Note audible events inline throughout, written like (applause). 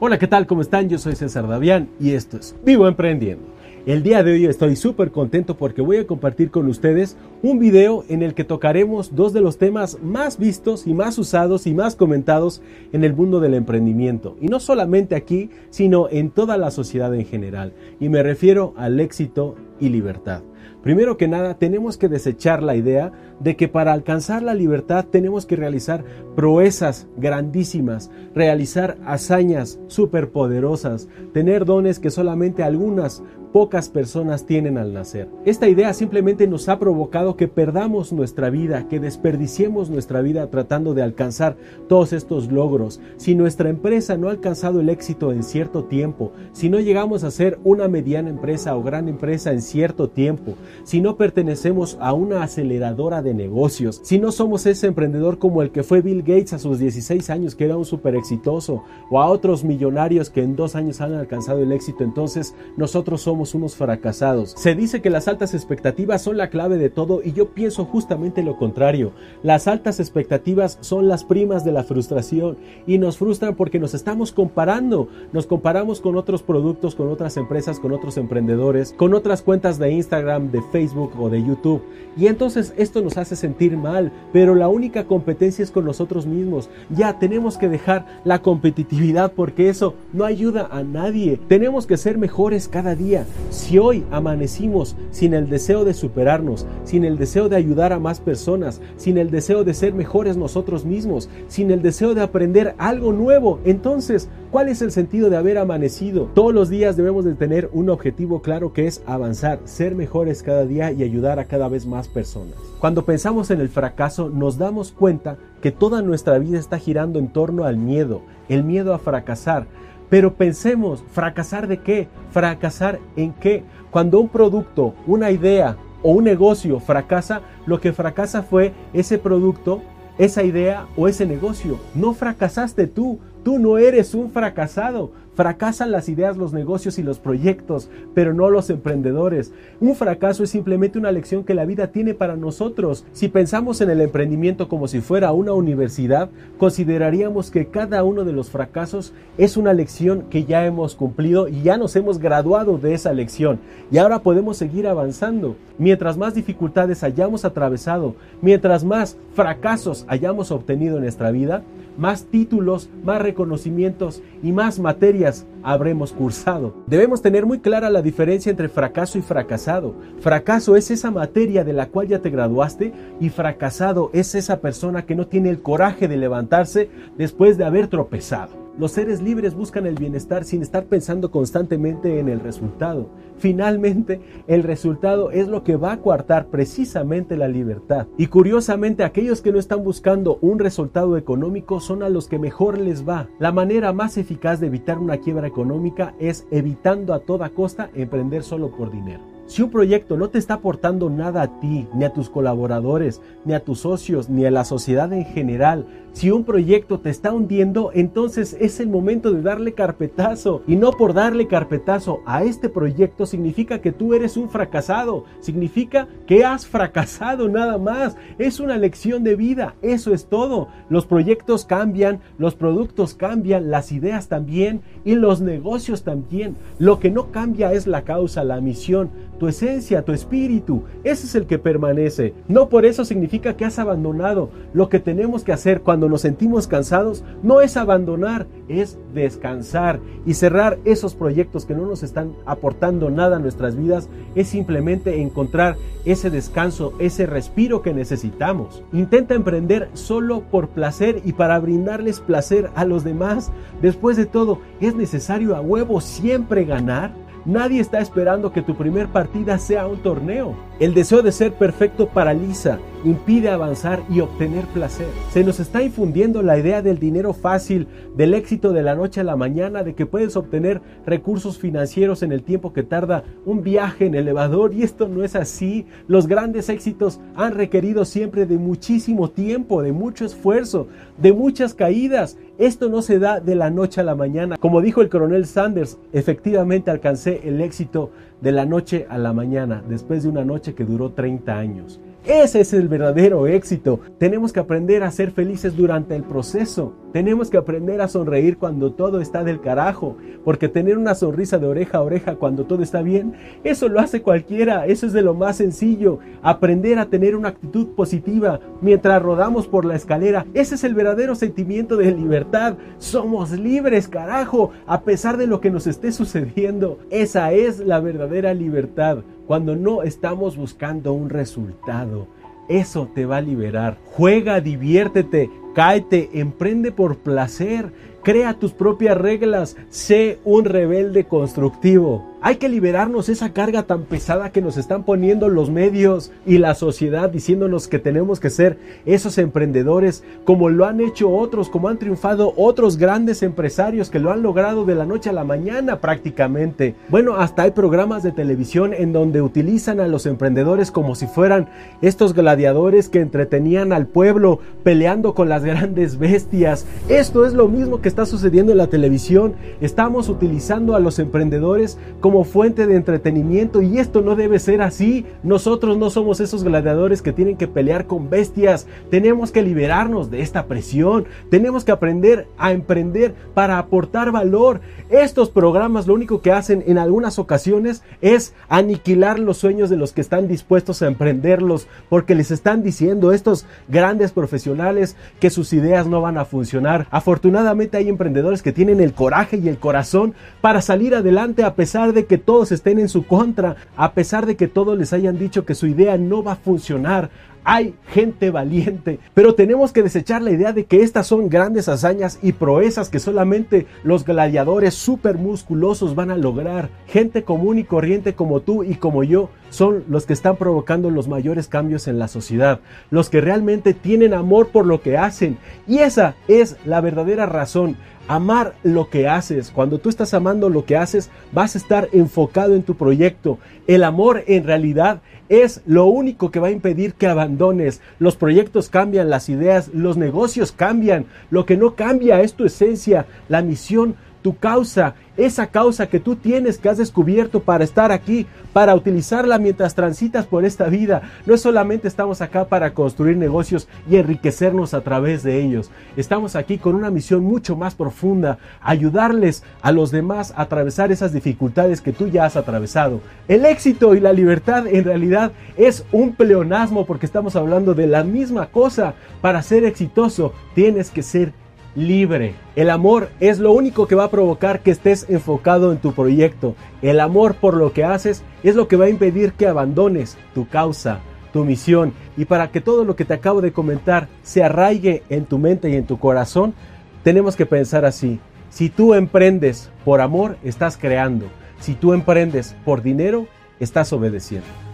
Hola, ¿qué tal? ¿Cómo están? Yo soy César Davián y esto es Vivo Emprendiendo. El día de hoy estoy súper contento porque voy a compartir con ustedes un video en el que tocaremos dos de los temas más vistos y más usados y más comentados en el mundo del emprendimiento. Y no solamente aquí, sino en toda la sociedad en general. Y me refiero al éxito y libertad. Primero que nada, tenemos que desechar la idea de que para alcanzar la libertad tenemos que realizar proezas grandísimas, realizar hazañas superpoderosas, tener dones que solamente algunas pocas personas tienen al nacer. Esta idea simplemente nos ha provocado que perdamos nuestra vida, que desperdiciemos nuestra vida tratando de alcanzar todos estos logros. Si nuestra empresa no ha alcanzado el éxito en cierto tiempo, si no llegamos a ser una mediana empresa o gran empresa en cierto tiempo, si no pertenecemos a una aceleradora de negocios, si no somos ese emprendedor como el que fue Bill Gates a sus 16 años, que era un súper exitoso, o a otros millonarios que en dos años han alcanzado el éxito, entonces nosotros somos unos fracasados. Se dice que las altas expectativas son la clave de todo y yo pienso justamente lo contrario. Las altas expectativas son las primas de la frustración y nos frustran porque nos estamos comparando, nos comparamos con otros productos, con otras empresas, con otros emprendedores, con otras cuentas de Instagram, de Facebook o de YouTube. Y entonces esto nos hace sentir mal, pero la única competencia es con nosotros mismos. Ya tenemos que dejar la competitividad porque eso no ayuda a nadie. Tenemos que ser mejores cada día. Si hoy amanecimos sin el deseo de superarnos, sin el deseo de ayudar a más personas, sin el deseo de ser mejores nosotros mismos, sin el deseo de aprender algo nuevo, entonces, ¿cuál es el sentido de haber amanecido? Todos los días debemos de tener un objetivo claro que es avanzar, ser mejores cada día y ayudar a cada vez más personas. Cuando pensamos en el fracaso, nos damos cuenta que toda nuestra vida está girando en torno al miedo, el miedo a fracasar. Pero pensemos, ¿fracasar de qué? ¿Fracasar en qué? Cuando un producto, una idea o un negocio fracasa, lo que fracasa fue ese producto, esa idea o ese negocio. No fracasaste tú, tú no eres un fracasado, Fracasan las ideas, los negocios y los proyectos, pero no los emprendedores. Un fracaso es simplemente una lección que la vida tiene para nosotros. Si pensamos en el emprendimiento como si fuera una universidad, consideraríamos que cada uno de los fracasos es una lección que ya hemos cumplido y ya nos hemos graduado de esa lección. Y ahora podemos seguir avanzando. Mientras más dificultades hayamos atravesado, mientras más fracasos hayamos obtenido en nuestra vida, más títulos, más reconocimientos y más materias habremos cursado. Debemos tener muy clara la diferencia entre fracaso y fracasado. Fracaso es esa materia de la cual ya te graduaste y fracasado es esa persona que no tiene el coraje de levantarse después de haber tropezado. Los seres libres buscan el bienestar sin estar pensando constantemente en el resultado. Finalmente, el resultado es lo que va a coartar precisamente la libertad. Y curiosamente, aquellos que no están buscando un resultado económico son a los que mejor les va. La manera más eficaz de evitar una quiebra económica es evitando a toda costa emprender solo por dinero. Si un proyecto no te está aportando nada a ti, ni a tus colaboradores, ni a tus socios, ni a la sociedad en general, si un proyecto te está hundiendo, entonces es el momento de darle carpetazo. Y no por darle carpetazo a este proyecto significa que tú eres un fracasado. Significa que has fracasado nada más. Es una lección de vida. Eso es todo. Los proyectos cambian, los productos cambian, las ideas también y los negocios también. Lo que no cambia es la causa, la misión tu esencia, tu espíritu, ese es el que permanece. No por eso significa que has abandonado. Lo que tenemos que hacer cuando nos sentimos cansados no es abandonar, es descansar y cerrar esos proyectos que no nos están aportando nada a nuestras vidas, es simplemente encontrar ese descanso, ese respiro que necesitamos. Intenta emprender solo por placer y para brindarles placer a los demás. Después de todo, ¿es necesario a huevo siempre ganar? Nadie está esperando que tu primer partida sea un torneo. El deseo de ser perfecto paraliza, impide avanzar y obtener placer. Se nos está infundiendo la idea del dinero fácil, del éxito de la noche a la mañana, de que puedes obtener recursos financieros en el tiempo que tarda un viaje en elevador y esto no es así. Los grandes éxitos han requerido siempre de muchísimo tiempo, de mucho esfuerzo, de muchas caídas. Esto no se da de la noche a la mañana. Como dijo el coronel Sanders, efectivamente alcancé el éxito de la noche a la mañana, después de una noche que duró 30 años. Ese es el verdadero éxito. Tenemos que aprender a ser felices durante el proceso. Tenemos que aprender a sonreír cuando todo está del carajo, porque tener una sonrisa de oreja a oreja cuando todo está bien, eso lo hace cualquiera, eso es de lo más sencillo. Aprender a tener una actitud positiva mientras rodamos por la escalera, ese es el verdadero sentimiento de libertad. Somos libres, carajo, a pesar de lo que nos esté sucediendo. Esa es la verdadera libertad, cuando no estamos buscando un resultado. Eso te va a liberar. Juega, diviértete, cáete, emprende por placer, crea tus propias reglas, sé un rebelde constructivo. Hay que liberarnos esa carga tan pesada que nos están poniendo los medios y la sociedad diciéndonos que tenemos que ser esos emprendedores como lo han hecho otros, como han triunfado otros grandes empresarios que lo han logrado de la noche a la mañana prácticamente. Bueno, hasta hay programas de televisión en donde utilizan a los emprendedores como si fueran estos gladiadores que entretenían al pueblo peleando con las (laughs) grandes bestias. Esto es lo mismo que está sucediendo en la televisión. Estamos utilizando a los emprendedores como fuente de entretenimiento y esto no debe ser así. Nosotros no somos esos gladiadores que tienen que pelear con bestias. Tenemos que liberarnos de esta presión. Tenemos que aprender a emprender para aportar valor. Estos programas lo único que hacen en algunas ocasiones es aniquilar los sueños de los que están dispuestos a emprenderlos porque les están diciendo estos grandes profesionales que sus ideas no van a funcionar. Afortunadamente hay emprendedores que tienen el coraje y el corazón para salir adelante a pesar de que todos estén en su contra, a pesar de que todos les hayan dicho que su idea no va a funcionar, hay gente valiente, pero tenemos que desechar la idea de que estas son grandes hazañas y proezas que solamente los gladiadores super musculosos van a lograr. Gente común y corriente como tú y como yo son los que están provocando los mayores cambios en la sociedad, los que realmente tienen amor por lo que hacen. Y esa es la verdadera razón amar lo que haces. Cuando tú estás amando lo que haces, vas a estar enfocado en tu proyecto. El amor en realidad es lo único que va a impedir que abandones. Los proyectos cambian, las ideas, los negocios cambian. Lo que no cambia es tu esencia, la misión, tu causa esa causa que tú tienes, que has descubierto para estar aquí, para utilizarla mientras transitas por esta vida. No solamente estamos acá para construir negocios y enriquecernos a través de ellos. Estamos aquí con una misión mucho más profunda, ayudarles a los demás a atravesar esas dificultades que tú ya has atravesado. El éxito y la libertad en realidad es un pleonasmo porque estamos hablando de la misma cosa. Para ser exitoso tienes que ser libre. El amor es lo único que va a provocar que estés enfocado en tu proyecto. El amor por lo que haces es lo que va a impedir que abandones tu causa, tu misión. Y para que todo lo que te acabo de comentar se arraigue en tu mente y en tu corazón, tenemos que pensar así. Si tú emprendes por amor, estás creando. Si tú emprendes por dinero, estás obedeciendo.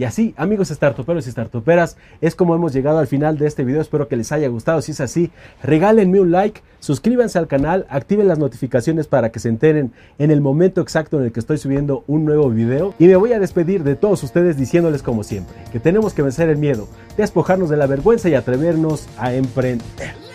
Y así, amigos startuperos y startuperas, es como hemos llegado al final de este video. Espero que les haya gustado. Si es así, regálenme un like, suscríbanse al canal, activen las notificaciones para que se enteren en el momento exacto en el que estoy subiendo un nuevo video. Y me voy a despedir de todos ustedes diciéndoles como siempre, que tenemos que vencer el miedo, despojarnos de la vergüenza y atrevernos a emprender.